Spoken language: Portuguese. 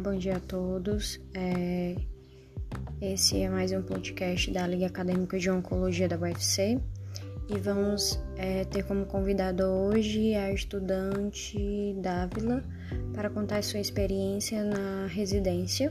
Bom dia a todos. É... Esse é mais um podcast da Liga Acadêmica de Oncologia da UFC e vamos é, ter como convidado hoje a estudante Dávila para contar sua experiência na residência.